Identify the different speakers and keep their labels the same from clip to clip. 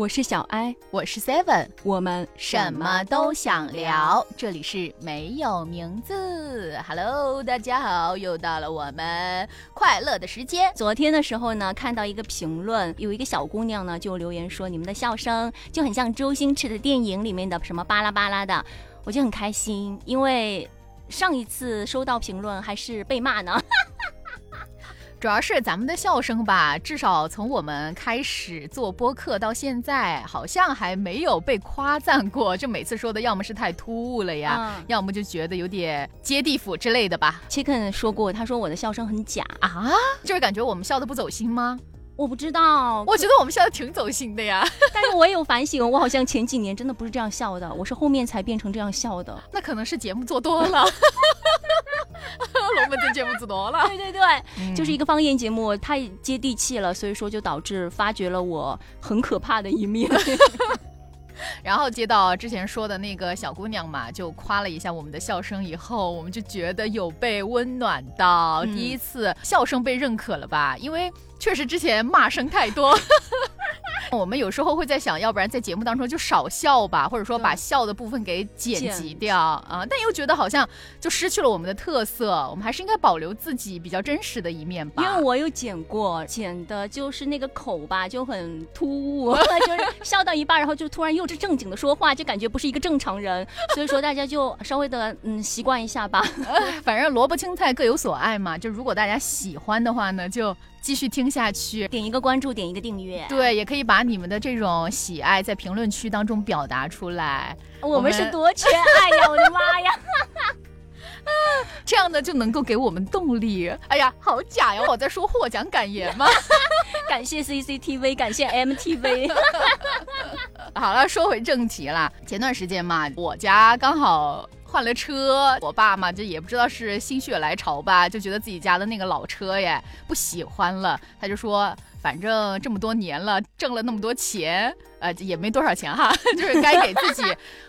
Speaker 1: 我是小艾，
Speaker 2: 我是 Seven，
Speaker 1: 我们
Speaker 2: 什么都想聊。这里是没有名字。Hello，大家好，又到了我们快乐的时间。
Speaker 1: 昨天的时候呢，看到一个评论，有一个小姑娘呢就留言说，你们的笑声就很像周星驰的电影里面的什么巴拉巴拉的，我就很开心，因为上一次收到评论还是被骂呢。
Speaker 2: 主要是咱们的笑声吧，至少从我们开始做播客到现在，好像还没有被夸赞过。就每次说的，要么是太突兀了呀，要么就觉得有点接地府之类的吧。
Speaker 1: Chicken 说过，他说我的笑声很假
Speaker 2: 啊，就是感觉我们笑的不走心吗？
Speaker 1: 我不知道，
Speaker 2: 我觉得我们笑的挺走心的呀。
Speaker 1: 但是我也有反省，我好像前几年真的不是这样笑的，我是后面才变成这样笑的。
Speaker 2: 那可能是节目做多了，龙门阵节目做多了。
Speaker 1: 对对对，就是一个方言节目，太接地气了，所以说就导致发掘了我很可怕的一面。
Speaker 2: 然后接到之前说的那个小姑娘嘛，就夸了一下我们的笑声，以后我们就觉得有被温暖到，第一次笑声被认可了吧？因为确实之前骂声太多。我们有时候会在想，要不然在节目当中就少笑吧，或者说把笑的部分给剪辑掉啊。但又觉得好像就失去了我们的特色，我们还是应该保留自己比较真实的一面吧。
Speaker 1: 因为我有剪过，剪的就是那个口吧，就很突兀，就是笑到一半，然后就突然又是正经的说话，就感觉不是一个正常人。所以说大家就稍微的嗯习惯一下吧。
Speaker 2: 反正萝卜青菜各有所爱嘛，就如果大家喜欢的话呢，就。继续听下去，
Speaker 1: 点一个关注，点一个订阅，
Speaker 2: 对，也可以把你们的这种喜爱在评论区当中表达出来。
Speaker 1: 我们是多缺爱呀！我的妈呀！
Speaker 2: 这样呢就能够给我们动力。哎呀，好假呀！我在说获奖感言吗？
Speaker 1: 感谢 CCTV，感谢 MTV。
Speaker 2: 好了，说回正题啦。前段时间嘛，我家刚好。换了车，我爸嘛就也不知道是心血来潮吧，就觉得自己家的那个老车耶不喜欢了，他就说。反正这么多年了，挣了那么多钱，呃，也没多少钱哈，就是该给自己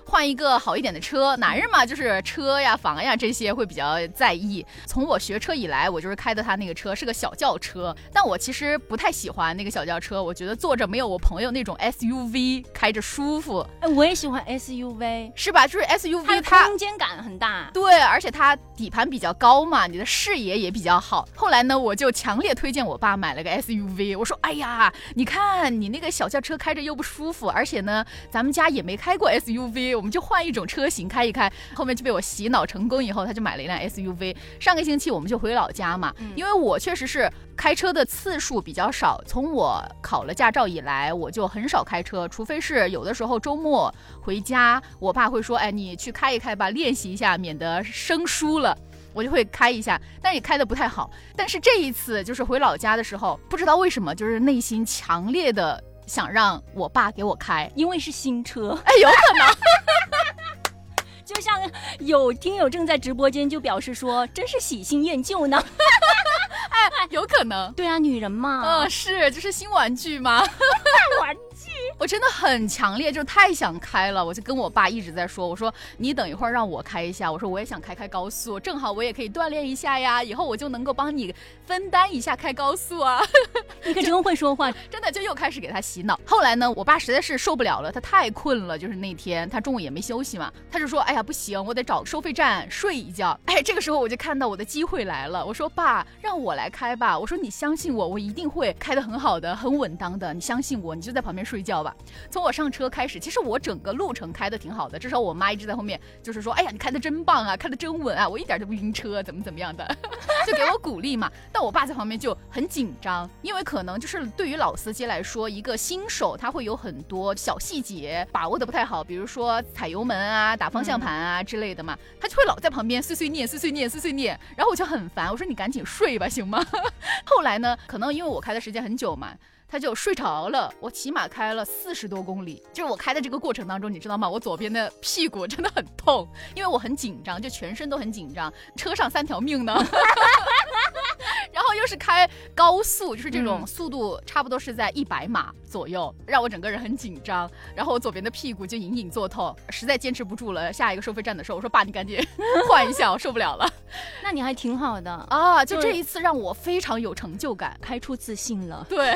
Speaker 2: 换一个好一点的车。男人嘛，就是车呀、房呀这些会比较在意。从我学车以来，我就是开的他那个车，是个小轿车。但我其实不太喜欢那个小轿车，我觉得坐着没有我朋友那种 SUV 开着舒服。
Speaker 1: 哎，我也喜欢 SUV，
Speaker 2: 是吧？就是 SUV 它
Speaker 1: 空间感很大，
Speaker 2: 对，而且它底盘比较高嘛，你的视野也比较好。后来呢，我就强烈推荐我爸买了个 SUV。我说，哎呀，你看你那个小轿车开着又不舒服，而且呢，咱们家也没开过 SUV，我们就换一种车型开一开。后面就被我洗脑成功，以后他就买了一辆 SUV。上个星期我们就回老家嘛，因为我确实是开车的次数比较少，从我考了驾照以来，我就很少开车，除非是有的时候周末回家，我爸会说，哎，你去开一开吧，练习一下，免得生疏了。我就会开一下，但是也开的不太好。但是这一次就是回老家的时候，不知道为什么，就是内心强烈的想让我爸给我开，
Speaker 1: 因为是新车。
Speaker 2: 哎，有可能。
Speaker 1: 就像有听友正在直播间就表示说，真是喜新厌旧呢。
Speaker 2: 哎，有可能。
Speaker 1: 对啊，女人嘛。
Speaker 2: 嗯，是，就是新玩具嘛。
Speaker 1: 玩具。
Speaker 2: 我真的很强烈，就太想开了，我就跟我爸一直在说，我说你等一会儿让我开一下，我说我也想开开高速，正好我也可以锻炼一下呀，以后我就能够帮你分担一下开高速啊。
Speaker 1: 你可真会说话，
Speaker 2: 真的就又开始给他洗脑。后来呢，我爸实在是受不了了，他太困了，就是那天他中午也没休息嘛，他就说，哎呀不行，我得找收费站睡一觉。哎，这个时候我就看到我的机会来了，我说爸，让我来开吧，我说你相信我，我一定会开得很好的，很稳当的，你相信我，你就在旁边睡觉吧。从我上车开始，其实我整个路程开的挺好的，至少我妈一直在后面，就是说，哎呀，你开的真棒啊，开的真稳啊，我一点都不晕车，怎么怎么样的，就给我鼓励嘛。但我爸在旁边就很紧张，因为可能就是对于老司机来说，一个新手他会有很多小细节把握的不太好，比如说踩油门啊、打方向盘啊之类的嘛，他就会老在旁边碎碎念、碎碎念、碎碎念，然后我就很烦，我说你赶紧睡吧，行吗？后来呢，可能因为我开的时间很久嘛。他就睡着了，我起码开了四十多公里，就是我开的这个过程当中，你知道吗？我左边的屁股真的很痛，因为我很紧张，就全身都很紧张。车上三条命呢，后又是开高速，就是这种速度差不多是在一百码左右，让我整个人很紧张。然后我左边的屁股就隐隐作痛，实在坚持不住了。下一个收费站的时候，我说爸，你赶紧换一下，我受不了了。
Speaker 1: 那你还挺好的，
Speaker 2: 啊，就
Speaker 1: 就是
Speaker 2: 这一次让我非常有成就感。
Speaker 1: 开出自信了。
Speaker 2: 对，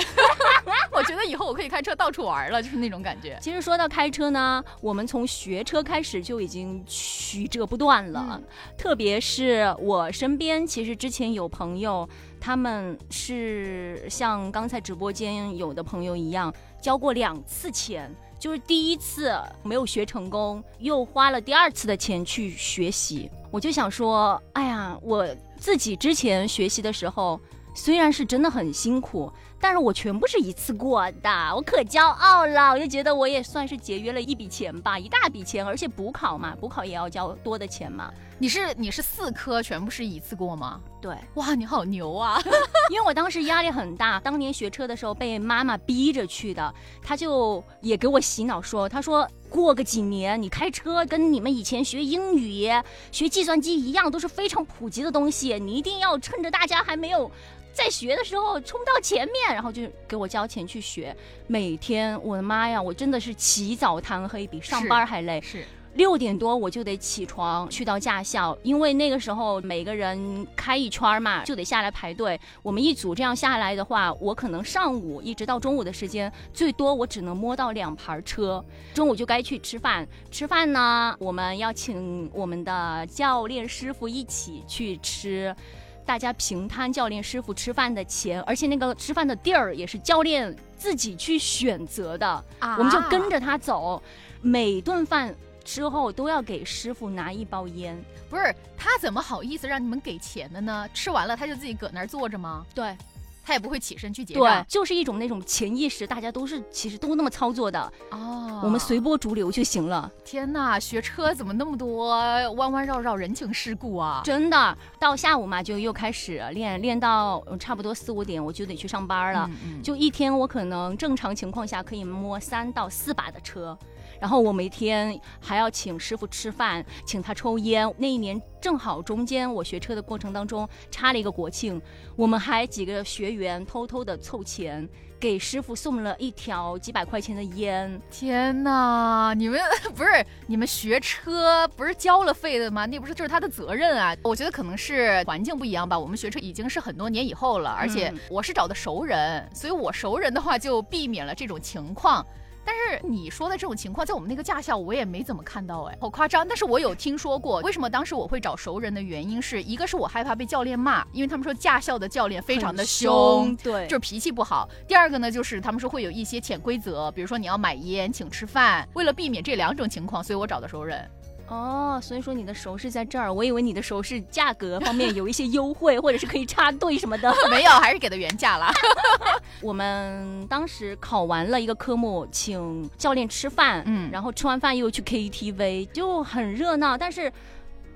Speaker 2: 我觉得以后我可以开车到处玩了，就是那种感觉。
Speaker 1: 其实说到开车呢，我们从学车开始就已经曲折不断了。
Speaker 2: 嗯
Speaker 1: 特别是我身边，其实之前有朋友，他们是像刚才直播间有的朋友一样，交过两次钱。就是第一次没有学成功，又花了第二次的钱去学习。我就想说，哎呀，我自己之前学习的时候，虽然是真的很辛苦，但是我全部是一次过的，我可骄傲了。我就觉得我也算是节约了一笔钱吧，一大笔钱，而且补考嘛，补考也要交多的钱嘛。
Speaker 2: 你是你是四科全部是一次过吗？
Speaker 1: 对，
Speaker 2: 哇，你好牛啊！
Speaker 1: 因为我当时压力很大，当年学车的时候被妈妈逼着去的，她就也给我洗脑说，她说过个几年你开车跟你们以前学英语、学计算机一样，都是非常普及的东西，你一定要趁着大家还没有。在学的时候冲到前面，然后就给我交钱去学。每天，我的妈呀，我真的是起早贪黑，比上班还累。
Speaker 2: 是
Speaker 1: 六点多我就得起床去到驾校，因为那个时候每个人开一圈嘛，就得下来排队。我们一组这样下来的话，我可能上午一直到中午的时间，最多我只能摸到两盘车。中午就该去吃饭，吃饭呢，我们要请我们的教练师傅一起去吃。大家平摊教练师傅吃饭的钱，而且那个吃饭的地儿也是教练自己去选择的。
Speaker 2: 啊
Speaker 1: 我们就跟着他走，每顿饭之后都要给师傅拿一包烟。
Speaker 2: 不是他怎么好意思让你们给钱的呢？吃完了他就自己搁那儿坐着吗？
Speaker 1: 对
Speaker 2: 他也不会起身去结
Speaker 1: 对
Speaker 2: 账。，
Speaker 1: 就是一种那种潜意识，大家都是其实都那么操作的，
Speaker 2: 哦，
Speaker 1: 我们随波逐流就行了。
Speaker 2: 天呐，学车怎么那么多弯弯绕绕人情世故啊？
Speaker 1: 真的，到下午嘛就又开始练，练到呃差不多四五点我就得去上班了。
Speaker 2: 嗯嗯
Speaker 1: 就一天我可能正常情况下可以摸三到四把的车，然后我每天还要请师傅吃饭，请他抽烟。那一年正好中间我学车的过程当中插了一个国庆，我们还几个学员偷偷的凑钱。给师傅送了一条几百块钱的烟，
Speaker 2: 天呐，你们不是你们学车不是交了费的吗？那不是就是他的责任啊？我觉得可能是环境不一样吧。我们学车已经是很多年以后了，而且
Speaker 1: 嗯
Speaker 2: 我是找的熟人，所以我熟人的话就避免了这种情况。但是你说的这种情况，在我们那个驾校我也没怎么看到，哎，好夸张。但是我有听说过，为什么当时我会找熟人的原因是一个是我害怕被教练骂，因为他们说驾校的教练非常的
Speaker 1: 很
Speaker 2: 凶，
Speaker 1: 对，
Speaker 2: 就是脾气不好。第二个呢，就是他们说会有一些潜规则，比如说你要买烟，请吃饭。为了避免这两种情况，所以我找的熟人。
Speaker 1: 哦，所以说你的熟是在这儿，我以为你的熟是价格方面有一些优惠，或者是可以插队什么的。
Speaker 2: 没有，还是给的原价啦。
Speaker 1: 我们当时考完了一个科目，请教练吃饭，
Speaker 2: 嗯
Speaker 1: 然后吃完饭又去 KTV，就很热闹。但是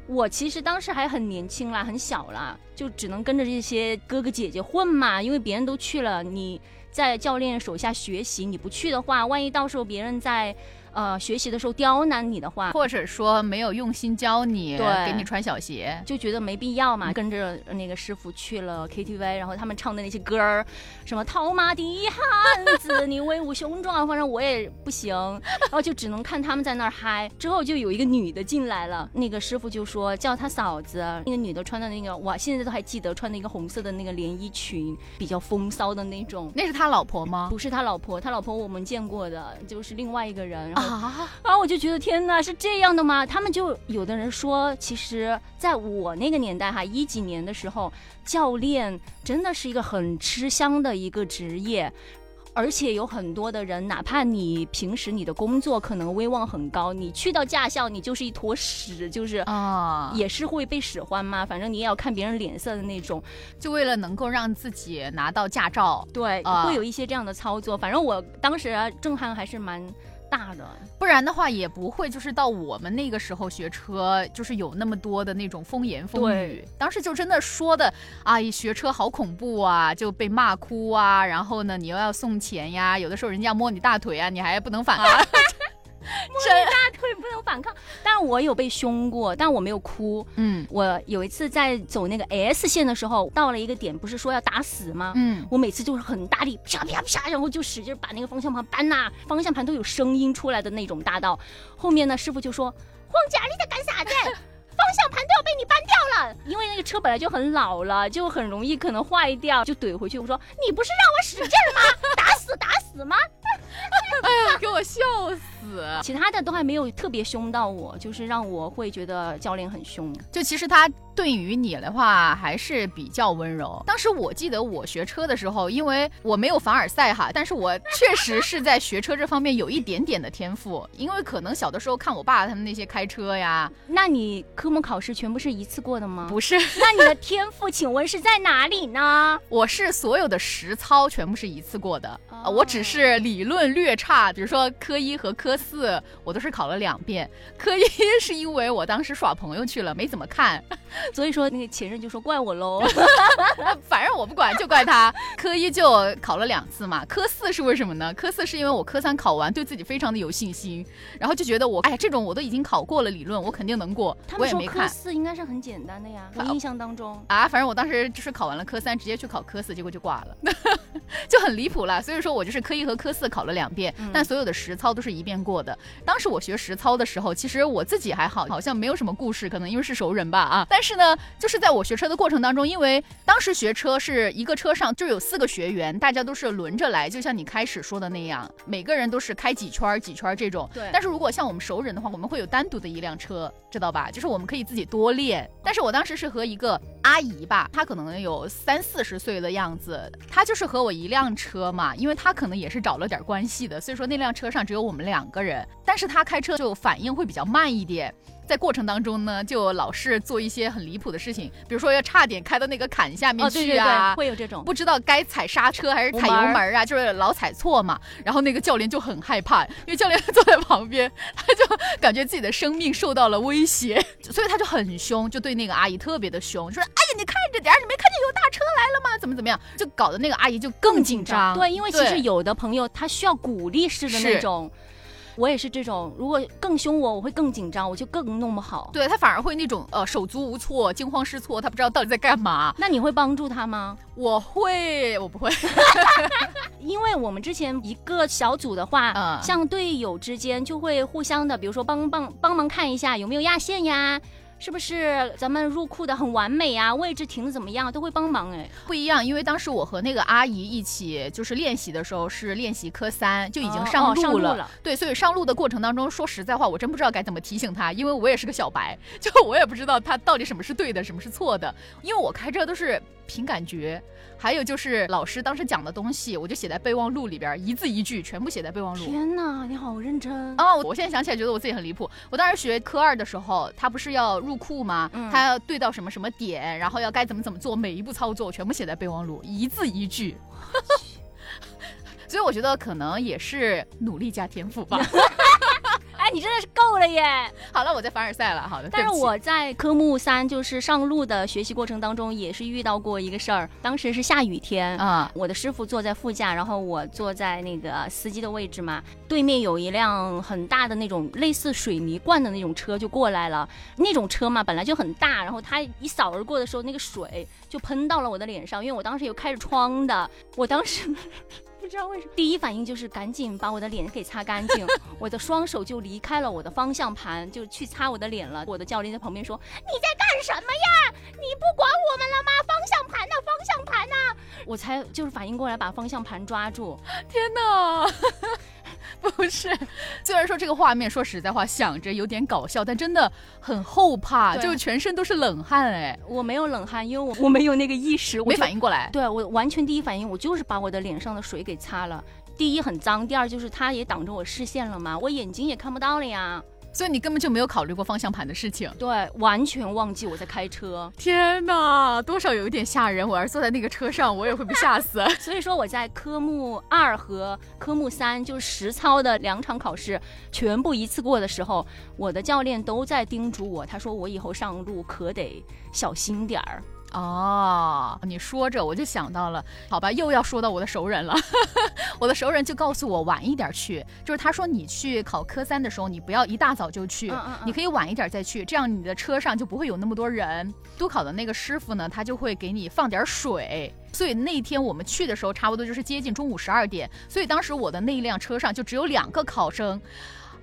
Speaker 1: 我其实当时还很年轻啦，很小啦，就只能跟着这些哥哥姐姐混嘛，因为别人都去了，你在教练手下学习，你不去的话，万一到时候别人在呃学习的时候刁难你的话，
Speaker 2: 或者说没有用心教你，
Speaker 1: 对
Speaker 2: 给你穿小鞋。
Speaker 1: 就觉得没必要
Speaker 2: 嗯
Speaker 1: 嘛，跟着那个师傅去了 KTV，然后他们唱的那些歌儿，什么套马的汉子，你威武雄壮，反正我也不行，然后就只能看他们在那儿嗨。之后就有一个女的进来了，那个师傅就说叫她嫂子，那个女的穿的那个，我现在都还记得，穿的一个红色的那个连衣裙，比较风骚的那种。
Speaker 2: 那是他老婆吗？
Speaker 1: 不是他老婆，他老婆我们见过的，就是另外一个人。
Speaker 2: 啊，
Speaker 1: 然后我就觉得天哪，是这样的吗？他们就有的人说，其实在我那个年代哈，一几年的时候，教练真的是一个很吃香的一个职业。而且有很多的人，哪怕你平时你的工作可能威望很高，你去到驾校，你就是一坨屎，就是
Speaker 2: 啊，
Speaker 1: 也是会被使唤嘛。反正你也要看别人脸色的那种。
Speaker 2: 就为了能够让自己拿到驾照，
Speaker 1: 对，
Speaker 2: 啊
Speaker 1: 会有一些这样的操作。反正我当时啊震撼还是蛮大的。
Speaker 2: 不然的话也不会就是到我们那个时候学车，就是有那么多的那种风言风语。当时就真的说的，哎，学车好恐怖啊，就被骂哭啊。然后呢，你又要送钱呀，有的时候人家摸你大腿啊，你还不能反抗。真，
Speaker 1: 大腿不能反抗，但我有被凶过，但我没有哭。
Speaker 2: 嗯
Speaker 1: 我有一次在走那个 S 线的时候，到了一个点，不是说要打死吗？
Speaker 2: 嗯，
Speaker 1: 我每次就是很大力，啪啪啪，然后就使劲把那个方向盘扳呐、方向盘都有声音出来的那种大道。后面呢，师傅就说：“黄佳，你在干啥子？方向盘都要被你扳掉了，因为那个车本来就很老了，就很容易可能坏掉，就怼回去。我说你不是让我使劲吗？打死打死吗？
Speaker 2: 哎呀，给我笑死！
Speaker 1: 其他的都还没有特别凶到我，就是让我会觉得教练很凶。
Speaker 2: 就其实他对于你的话还是比较温柔。当时我记得我学车的时候，因为我没有凡尔赛哈，但是我确实是在学车这方面有一点点的天赋，因为可能小的时候看我爸他们那些开车呀。
Speaker 1: 那你科目考试全部是一次过的吗？
Speaker 2: 不是。
Speaker 1: 那你的天赋请问是在哪里呢？
Speaker 2: 我是所有的实操全部是一次过的，我只是理论略差，比如说科一和科四我都是考了两遍。科一是因为我当时耍朋友去了，没怎么看，
Speaker 1: 所以说那个前任就说怪我喽。
Speaker 2: 反正我不管，就怪他。科一就考了两次嘛，科四是为什么呢？科四是因为我科三考完，对自己非常的有信心，然后就觉得我哎这种我都已经考过了理论，我肯定能过。
Speaker 1: 他们说科四应该是很简单的呀，我印象当中
Speaker 2: 啊，反正我当时就是考完了科三，直接去考科四，结果就挂了，就很离谱了。所以说我就是科一和科四考了两遍，但所有的实操都是一遍过的。当时我学实操的时候，其实我自己还好，好像没有什么故事，可能因为是熟人吧啊。但是呢，就是在我学车的过程当中，因为当时学车是一个车上就有四个学员，大家都是轮着来，就像你开始说的那样，每个人都是开几圈几圈这种。
Speaker 1: 对。
Speaker 2: 但是如果像我们熟人的话，我们会有单独的一辆车，知道吧？就是我们可以自己多练。但是我当时是和一个阿姨吧，她可能有三四十岁的样子，她就是和我一辆车嘛，因为她可能也是找了点关系的，所以说那辆车上只有我们两个人。但是他开车就反应会比较慢一点。在过程当中呢，就老是做一些很离谱的事情，比如说要差点开到那个坎下面去
Speaker 1: 啊，会有这种
Speaker 2: 不知道该踩刹车还是踩油门啊，就是老踩错嘛。然后那个教练就很害怕，因为教练坐在旁边，他就感觉自己的生命受到了威胁，所以他就很凶，就对那个阿姨特别的凶，说：“哎呀，你看着点儿，你没看见有大车来了吗？怎么怎么样？”就搞得那个阿姨就更紧张。
Speaker 1: 对，因为其实有的朋友他需要鼓励式的那种。我也是这种，如果更凶我，我会更紧张，我就更弄不好。
Speaker 2: 对他反而会那种呃手足无措、惊慌失措，他不知道到底在干嘛。
Speaker 1: 那你会帮助他吗？
Speaker 2: 我会，我不会，
Speaker 1: 因为我们之前一个小组的话，嗯，像队友之间就会互相的，比如说帮帮帮忙看一下有没有压线呀。是不是咱们入库的很完美啊？位置停的怎么样？都会帮忙哎，
Speaker 2: 不一样，因为当时我和那个阿姨一起就是练习的时候是练习科三，就已经上路了。对，所以上路的过程当中，说实在话，我真不知道该怎么提醒他，因为我也是个小白，就我也不知道他到底什么是对的，什么是错的，因为我开车都是凭感觉。还有就是老师当时讲的东西，我就写在备忘录里边，一字一句全部写在备忘录。
Speaker 1: 天哪，你好认真
Speaker 2: 哦！我现在想起来觉得我自己很离谱。我当时学科二的时候，他不是要入库吗？他要对到什么什么点，然后要该怎么怎么做，每一步操作全部写在备忘录，一字一句。所以我觉得可能也是努力加天赋吧。
Speaker 1: 你真的是够了耶！
Speaker 2: 好了，我在凡尔赛了。好的，
Speaker 1: 但是我在科目三就是上路的学习过程当中，也是遇到过一个事儿。当时是下雨天啊，我的师傅坐在副驾，然后我坐在那个司机的位置嘛。对面有一辆很大的那种类似水泥罐的那种车就过来了。那种车嘛本来就很大，然后它一扫而过的时候，那个水就喷到了我的脸上，因为我当时有开着窗的。我当时。不知道为什么，第一反应就是赶紧把我的脸给擦干净，我的双手就离开了我的方向盘，就去擦我的脸了。我的教练在旁边说：“你在干什么呀？你不管我们了吗？方向盘呢？方向盘呢？”我才就是反应过来，把方向盘抓住。
Speaker 2: 天哪！不是，虽然说这个画面说实在话想着有点搞笑，但真的很后怕，就全身都是冷汗哎。
Speaker 1: 我没有冷汗，因为我 我没有那个意识，我
Speaker 2: 没反应过来。
Speaker 1: 对我完全第一反应，我就是把我的脸上的水给擦了。第一很脏，第二就是它也挡着我视线了嘛，我眼睛也看不到了呀。
Speaker 2: 所以你根本就没有考虑过方向盘的事情，
Speaker 1: 对，完全忘记我在开车。
Speaker 2: 天哪，多少有一点吓人。我要是坐在那个车上，我也会被吓死。
Speaker 1: 所以说我在科目二和科目三，就是实操的两场考试，全部一次过的时候，我的教练都在叮嘱我，他说我以后上路可得小心点儿。
Speaker 2: 哦，你说着我就想到了，好吧，又要说到我的熟人了。我的熟人就告诉我晚一点去，就是他说你去考科三的时候，你不要一大早就去，你可以晚一点再去，这样你的车上就不会有那么多人。督考的那个师傅呢，他就会给你放点水。所以那天我们去的时候，差不多就是接近中午十二点，所以当时我的那一辆车上就只有两个考生。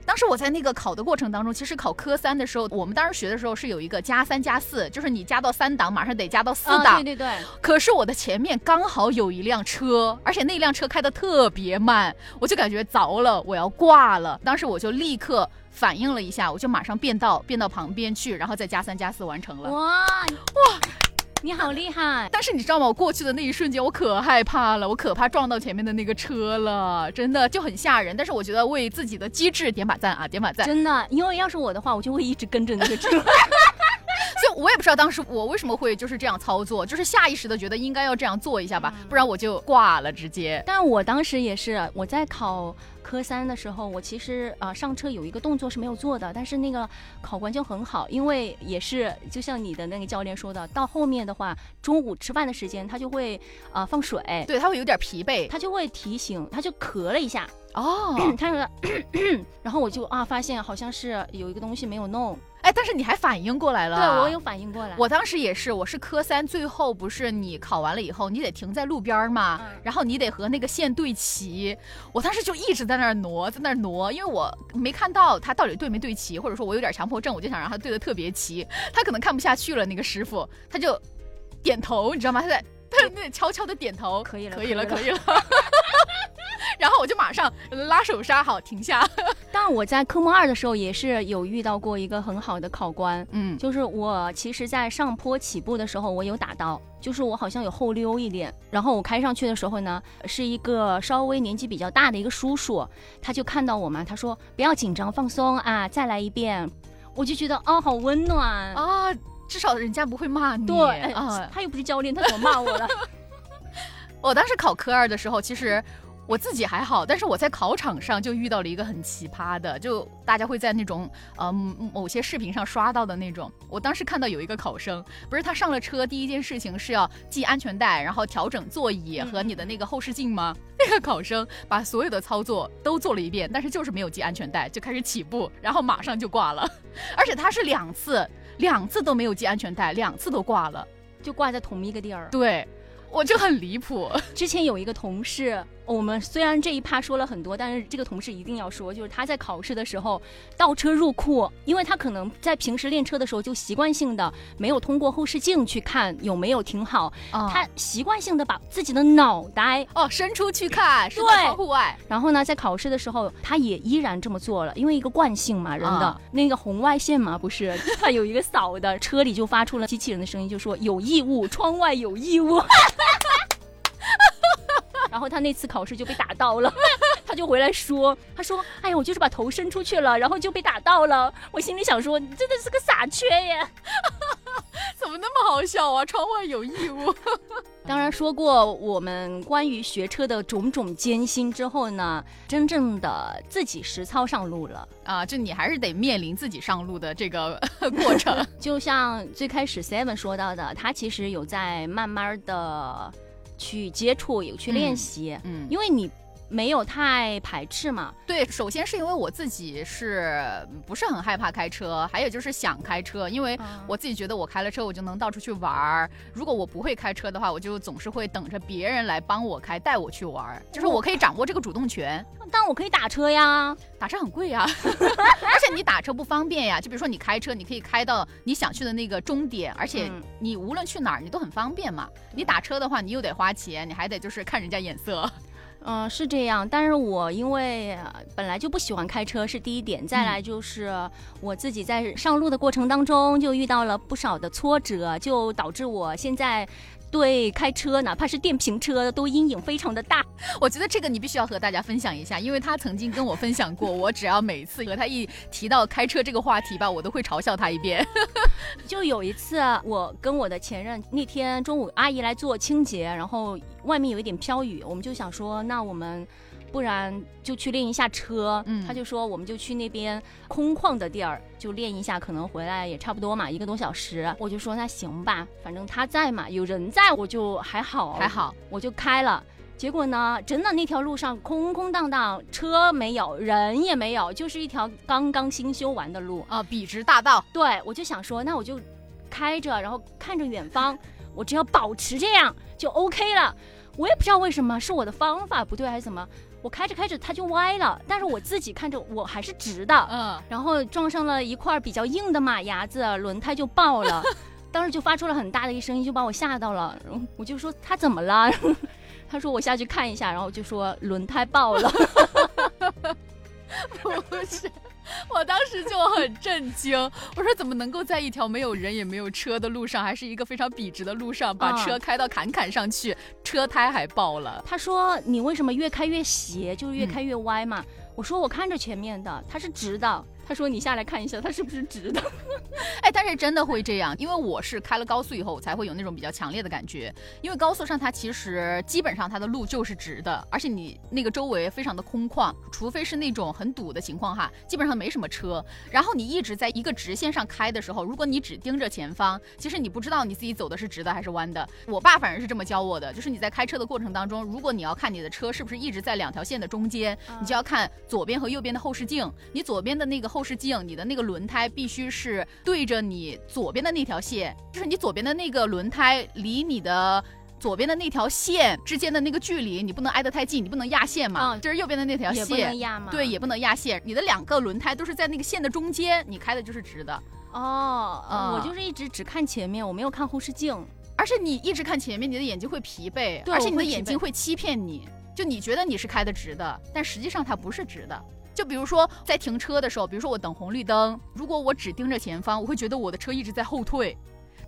Speaker 2: 当时我在那个考的过程当中，其实考科三的时候，我们当时学的时候是有一个加三加四，就是你加到三档，马上得加到四档。
Speaker 1: 对对对。
Speaker 2: 可是我的前面刚好有一辆车，而且那辆车开的特别慢，我就感觉着了，我要挂了。当时我就立刻反应了一下，我就马上变道，变到旁边去，然后再加三加四完成了。哇哇！
Speaker 1: 你好厉害！
Speaker 2: 但是你知道吗？我过去的那一瞬间，我可害怕了，我可怕撞到前面的那个车了，真的就很吓人。但是我觉得为自己的机智点把赞啊，点把赞！
Speaker 1: 真的，因为要是我的话，我就会一直跟着那个车。
Speaker 2: 我也不知道当时我为什么会就是这样操作，就是下意识的觉得应该要这样做一下吧，不然我就挂了直接。
Speaker 1: 但我当时也是我在考。科三的时候，我其实啊上车有一个动作是没有做的，但是那个考官就很好，因为也是就像你的那个教练说的，到后面的话，中午吃饭的时间他就会啊放水，
Speaker 2: 对他会有点疲惫，
Speaker 1: 他就会提醒，他就咳了一下，哦，他说，然后我就啊发现好像是有一个东西没有弄。
Speaker 2: 哎，但是你还反应过来了，
Speaker 1: 对我有反应过来。
Speaker 2: 我当时也是，我是科三，最后不是你考完了以后，你得停在路边嘛，然后你得和那个线对齐。我当时就一直在那儿挪，在那儿挪，因为我没看到他到底对没对齐，或者说我有点强迫症，我就想让他对的特别齐。他可能看不下去了，那个师傅他就点头，你知道吗？他在 他那悄悄的点头，
Speaker 1: 可以了，
Speaker 2: 可以了，可以了。然后我就马上拉手刹，好停下。
Speaker 1: 但我在科目二的时候也是有遇到过一个很好的考官，嗯，就是我其实，在上坡起步的时候，我有打到，就是我好像有后溜一点。然后我开上去的时候呢，是一个稍微年纪比较大的一个叔叔，他就看到我嘛，他说不要紧张，放松啊，再来一遍。我就觉得哦，好温暖
Speaker 2: 啊，至少人家不会骂你。
Speaker 1: 对啊，他又不是教练，他怎么骂我了？
Speaker 2: 我当时考科二的时候，其实。我自己还好，但是我在考场上就遇到了一个很奇葩的，就大家会在那种呃某些视频上刷到的那种。我当时看到有一个考生，不是他上了车第一件事情是要系安全带，然后调整座椅和你的那个后视镜吗？那个考生把所有的操作都做了一遍，但是就是没有系安全带，就开始起步，然后马上就挂了，而且他是两次，两次都没有系安全带，两次都挂了，
Speaker 1: 就挂在同一个地儿。
Speaker 2: 对，我就很离谱。
Speaker 1: 之前有一个同事。我们虽然这一趴说了很多，但是这个同事一定要说，就是他在考试的时候倒车入库，因为他可能在平时练车的时候就习惯性的没有通过后视镜去看有没有停好，他习惯性的把自己的脑袋
Speaker 2: 哦伸出去看，对，窗户外。
Speaker 1: 然后呢，在考试的时候他也依然这么做了，因为一个惯性嘛，人的那个红外线嘛，不是他有一个扫的，车里就发出了机器人的声音，就说有异物，窗外有异物。然后他那次考试就被打到了，他就回来说：“他说，哎呀，我就是把头伸出去了，然后就被打到了。”我心里想说：“你真的是个傻缺耶，
Speaker 2: 怎么那么好笑啊？窗外有异物。”
Speaker 1: 当然说过我们关于学车的种种艰辛之后呢，真正的自己实操上路了啊！
Speaker 2: 就你还是得面临自己上路的这个过程。
Speaker 1: 就像最开始 Seven 说到的，他其实有在慢慢的。去接触，有去练习，嗯，因为你没有太排斥嘛。
Speaker 2: 对，首先是因为我自己是不是很害怕开车，还有就是想开车，因为我自己觉得我开了车，我就能到处去玩儿。如果我不会开车的话，我就总是会等着别人来帮我开，带我去玩儿，就是我可以掌握这个主动权。
Speaker 1: 但我可以打车呀，
Speaker 2: 打车很贵呀，而且你打车不方便呀。就比如说你开车，你可以开到你想去的那个终点，而且你无论去哪儿你都很方便嘛。你打车的话，你又得花钱，你还得就是看人家眼色。
Speaker 1: 嗯，是这样。但是我因为本来就不喜欢开车，是第一点。再来就是我自己在上路的过程当中就遇到了不少的挫折，就导致我现在。对，开车哪怕是电瓶车都阴影非常的大。
Speaker 2: 我觉得这个你必须要和大家分享一下，因为他曾经跟我分享过，我只要每次和他一提到开车这个话题吧，我都会嘲笑他一遍。
Speaker 1: 就有一次，我跟我的前任那天中午阿姨来做清洁，然后外面有一点飘雨，我们就想说，那我们。不然就去练一下车，嗯他就说我们就去那边空旷的地儿就练一下，可能回来也差不多嘛，一个多小时。我就说那行吧，反正他在嘛，有人在我就还好
Speaker 2: 还好，
Speaker 1: 我就开了。结果呢，真的那条路上空空荡荡，车没有，人也没有，就是一条刚刚新修完的路
Speaker 2: 啊，笔直大道。
Speaker 1: 对，我就想说，那我就开着，然后看着远方，我只要保持这样就 OK 了。我也不知道为什么是我的方法不对还是怎么。我开着开着它就歪了，但是我自己看着我还是直的，
Speaker 2: 嗯，
Speaker 1: 然后撞上了一块比较硬的马牙子，轮胎就爆了，当时就发出了很大的一声音，就把我吓到了。然后我就说他怎么了？他说我下去看一下，然后就说轮胎爆了。
Speaker 2: 不是，我当时就很震惊，我说怎么能够在一条没有人也没有车的路上，还是一个非常笔直的路上，把车开到坎坎上去，车胎还爆了？
Speaker 1: 他说你为什么越开越斜，就是越开越歪嘛？我说我看着前面的，它是直的。他说：“你下来看一下，它是不是直的？”
Speaker 2: 哎，但是真的会这样，因为我是开了高速以后，我才会有那种比较强烈的感觉。因为高速上它其实基本上它的路就是直的，而且你那个周围非常的空旷，除非是那种很堵的情况哈，基本上没什么车。然后你一直在一个直线上开的时候，如果你只盯着前方，其实你不知道你自己走的是直的还是弯的。我爸反正是这么教我的，就是你在开车的过程当中，如果你要看你的车是不是一直在两条线的中间，你就要看左边和右边的后视镜，你左边的那个。后视镜，你的那个轮胎必须是对着你左边的那条线，就是你左边的那个轮胎离你的左边的那条线之间的那个距离，你不能挨得太近，你不能压线嘛。嗯，这是右边的那条线，
Speaker 1: 也不能压吗？
Speaker 2: 对，也不能压线。你的两个轮胎都是在那个线的中间，你开的就是直的。
Speaker 1: 哦，我就是一直只看前面，我没有看后视镜，
Speaker 2: 而且你一直看前面，你的眼睛会疲惫，而且你的眼睛会欺骗你，就你觉得你是开的直的，但实际上它不是直的。就比如说在停车的时候，比如说我等红绿灯，如果我只盯着前方，我会觉得我的车一直在后退。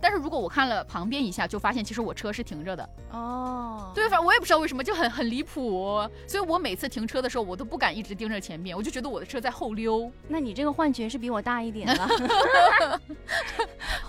Speaker 2: 但是如果我看了旁边一下，就发现其实我车是停着的哦。对，反正我也不知道为什么，就很很离谱。所以我每次停车的时候，我都不敢一直盯着前面，我就觉得我的车在后溜。
Speaker 1: 那你这个幻觉是比我大一点了。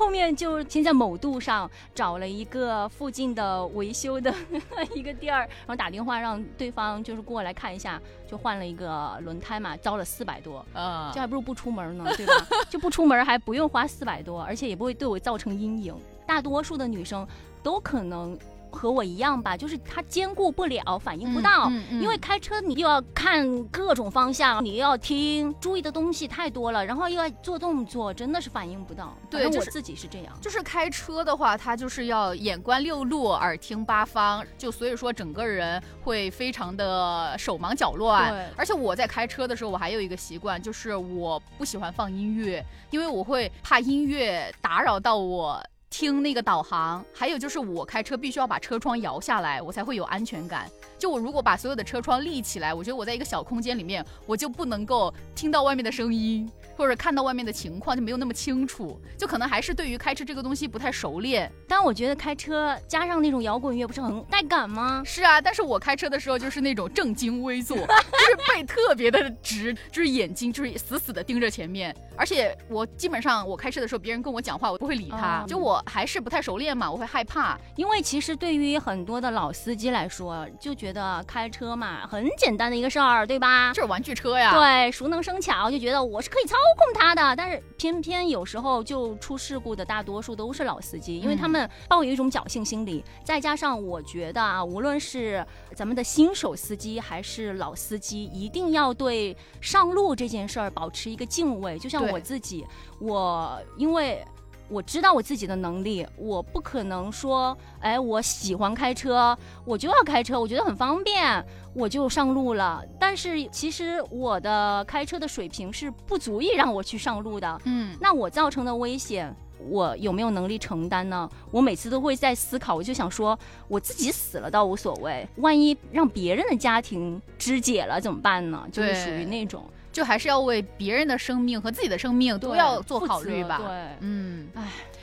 Speaker 1: 后面就先在某度上找了一个附近的维修的 一个店儿，然后打电话让对方就是过来看一下，就换了一个轮胎嘛，交了四百多。啊，这还不如不出门呢，对吧？就不出门还不用花四百多，而且也不会对我造成阴影。大多数的女生都可能和我一样吧，就是他兼顾不了，反应不到。因为开车你又要看各种方向，你又要听，注意的东西太多了，然后又要做动作，真的是反应不到。
Speaker 2: 对，
Speaker 1: 我自己是这样。
Speaker 2: 就是开车的话，他就是要眼观六路，耳听八方，就所以说整个人会非常的手忙脚乱。
Speaker 1: 对。
Speaker 2: 而且我在开车的时候，我还有一个习惯，就是我不喜欢放音乐，因为我会怕音乐打扰到我。听那个导航，还有就是我开车必须要把车窗摇下来，我才会有安全感。就我如果把所有的车窗立起来，我觉得我在一个小空间里面，我就不能够听到外面的声音。或者看到外面的情况就没有那么清楚，就可能还是对于开车这个东西不太熟练。
Speaker 1: 但我觉得开车加上那种摇滚乐不是很带感吗？
Speaker 2: 是啊，但是我开车的时候就是那种正襟危坐，就是背特别的直，就是眼睛就是死死的盯着前面。而且我基本上我开车的时候，别人跟我讲话我不会理他，就我还是不太熟练嘛，我会害怕。
Speaker 1: 因为其实对于很多的老司机来说，就觉得开车嘛很简单的一个事儿，对吧？
Speaker 2: 就是玩具车呀。
Speaker 1: 对，熟能生巧，就觉得我是可以操控他的，但是偏偏有时候就出事故的大多数都是老司机，因为他们抱有一种侥幸心理，再加上我觉得啊，无论是咱们的新手司机还是老司机，一定要对上路这件事儿保持一个敬畏。就像我自己，我因为。我知道我自己的能力，我不可能说，哎，我喜欢开车，我就要开车，我觉得很方便，我就上路了。但是其实我的开车的水平是不足以让我去上路的。嗯，那我造成的危险，我有没有能力承担呢？我每次都会在思考，我就想说，我自己死了倒无所谓，万一让别人的家庭肢解了怎么办呢？就是属于那种。
Speaker 2: 就还是要为别人的生命和自己的生命都要做考虑吧。
Speaker 1: 对，
Speaker 2: 嗯，唉。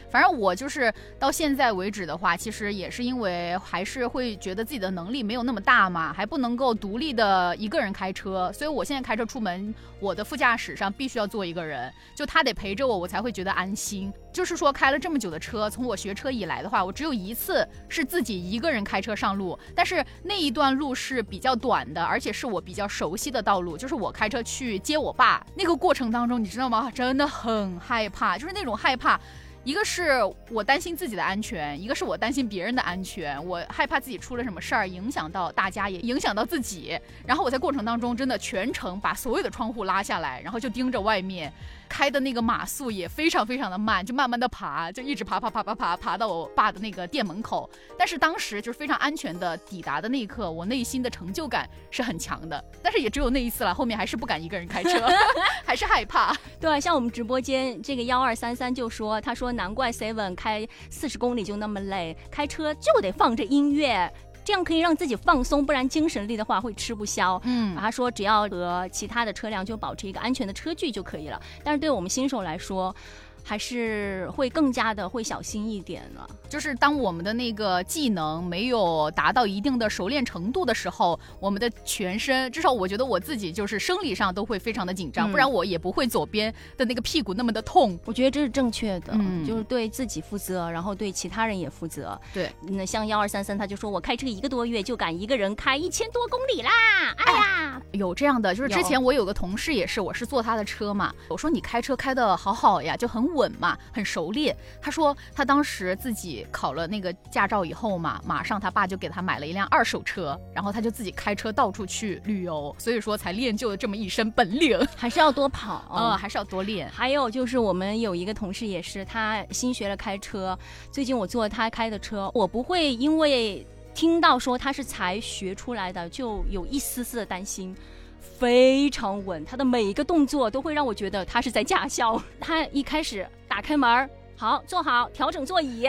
Speaker 2: 反正我就是到现在为止的话，其实也是因为还是会觉得自己的能力没有那么大嘛，还不能够独立的一个人开车，所以我现在开车出门，我的副驾驶上必须要坐一个人，就他得陪着我，我才会觉得安心。就是说开了这么久的车，从我学车以来的话，我只有一次是自己一个人开车上路，但是那一段路是比较短的，而且是我比较熟悉的道路，就是我开车去接我爸那个过程当中，你知道吗？真的很害怕，就是那种害怕。一个是我担心自己的安全，一个是我担心别人的安全，我害怕自己出了什么事儿，影响到大家，也影响到自己。然后我在过程当中真的全程把所有的窗户拉下来，然后就盯着外面。开的那个马速也非常非常的慢，就慢慢的爬，就一直爬爬爬爬爬爬到我爸的那个店门口。但是当时就是非常安全的抵达的那一刻，我内心的成就感是很强的。但是也只有那一次了，后面还是不敢一个人开车，还是害怕。
Speaker 1: 对，像我们直播间这个幺二三三就说，他说难怪 Seven 开四十公里就那么累，开车就得放着音乐。这样可以让自己放松，不然精神力的话会吃不消。嗯，他说只要和其他的车辆就保持一个安全的车距就可以了。但是对我们新手来说，还是会更加的会小心一点了。
Speaker 2: 就是当我们的那个技能没有达到一定的熟练程度的时候，我们的全身，至少我觉得我自己就是生理上都会非常的紧张，不然我也不会左边的那个屁股那么的痛。
Speaker 1: 我觉得这是正确的，就是对自己负责，然后对其他人也负责。
Speaker 2: 对，
Speaker 1: 那像幺二三三，他就说我开车一个多月就敢一个人开一千多公里啦！哎呀，
Speaker 2: 有这样的，就是之前我有个同事也是，我是坐他的车嘛，我说你开车开的好好呀，就很稳嘛，很熟练。他说他当时自己考了那个驾照以后嘛，马上他爸就给他买了一辆二手车，然后他就自己开车到处去旅游，所以说才练就了这么一身本领。
Speaker 1: 还是要多跑，
Speaker 2: 嗯，还是要多练。
Speaker 1: 还有就是我们有一个同事也是，他新学了开车，最近我坐他开的车，我不会因为听到说他是才学出来的，就有一丝丝的担心。非常稳，他的每一个动作都会让我觉得他是在驾校。他一开始打开门，好坐好，调整座椅，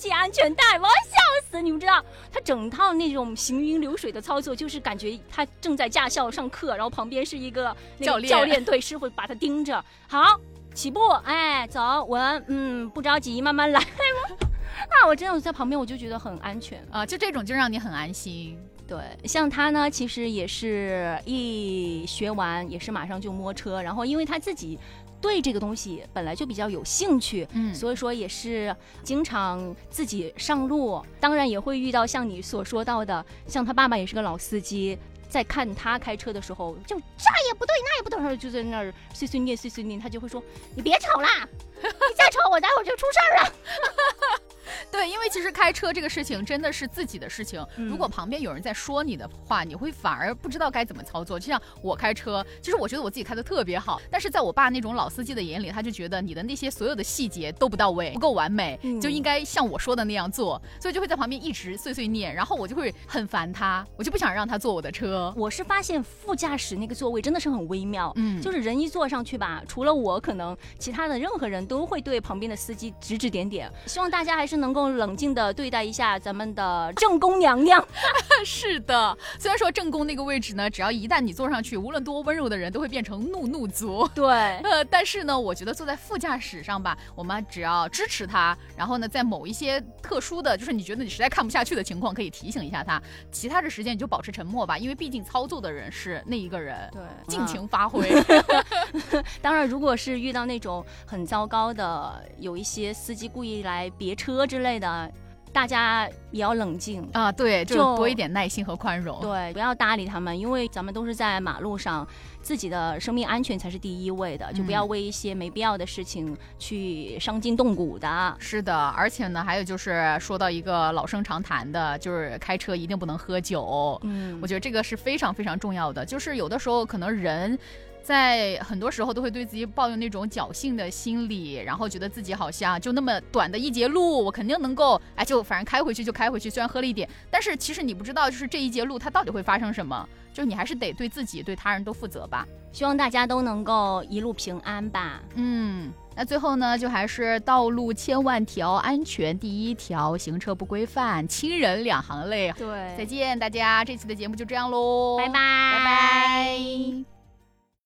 Speaker 1: 系安全带，我要笑死！你们知道，他整套那种行云流水的操作，就是感觉他正在驾校上课，然后旁边是一个
Speaker 2: 教练，
Speaker 1: 教练对师傅把他盯着。好，起步，哎，走，稳，嗯，不着急，慢慢来。那，我真的在旁边，我就觉得很安全
Speaker 2: 啊，就这种就让你很安心。
Speaker 1: 对，像他呢，其实也是一学完也是马上就摸车，然后因为他自己对这个东西本来就比较有兴趣，嗯，所以说也是经常自己上路，当然也会遇到像你所说到的，像他爸爸也是个老司机，在看他开车的时候，就这也不对，那也不对，然后就在那儿碎碎念碎碎念，他就会说你别吵啦，你再吵我待会儿就出事儿了。
Speaker 2: 对，因为其实开车这个事情真的是自己的事情。如果旁边有人在说你的话，你会反而不知道该怎么操作。就像我开车，其实我觉得我自己开的特别好，但是在我爸那种老司机的眼里，他就觉得你的那些所有的细节都不到位，不够完美，就应该像我说的那样做，所以就会在旁边一直碎碎念，然后我就会很烦他，我就不想让他坐我的车。
Speaker 1: 我是发现副驾驶那个座位真的是很微妙，嗯，就是人一坐上去吧，除了我，可能其他的任何人都会对旁边的司机指指点点。希望大家还是能够。冷静的对待一下咱们的正宫娘娘。
Speaker 2: 是的，虽然说正宫那个位置呢，只要一旦你坐上去，无论多温柔的人都会变成怒怒族。
Speaker 1: 对，
Speaker 2: 呃，但是呢，我觉得坐在副驾驶上吧，我们只要支持他，然后呢，在某一些特殊的就是你觉得你实在看不下去的情况，可以提醒一下他。其他的时间你就保持沉默吧，因为毕竟操作的人是那一个人。
Speaker 1: 对，
Speaker 2: 尽情发挥。
Speaker 1: 当然，如果是遇到那种很糟糕的，有一些司机故意来别车之类的。大家也要冷静
Speaker 2: 啊，对，就多一点耐心和宽容，
Speaker 1: 对，不要搭理他们，因为咱们都是在马路上，自己的生命安全才是第一位的，就不要为一些没必要的事情去伤筋动骨的。
Speaker 2: 是的，而且呢，还有就是说到一个老生常谈的，就是开车一定不能喝酒。嗯，我觉得这个是非常非常重要的，就是有的时候可能人。在很多时候都会对自己抱有那种侥幸的心理，然后觉得自己好像就那么短的一节路，我肯定能够，哎，就反正开回去就开回去。虽然喝了一点，但是其实你不知道，就是这一节路它到底会发生什么，就你还是得对自己、对他人都负责吧。
Speaker 1: 希望大家都能够一路平安吧。
Speaker 2: 嗯，那最后呢，就还是道路千万条，安全第一条，行车不规范，亲人两行泪。
Speaker 1: 对，
Speaker 2: 再见大家，这期的节目就这样喽，
Speaker 1: 拜拜，
Speaker 2: 拜拜。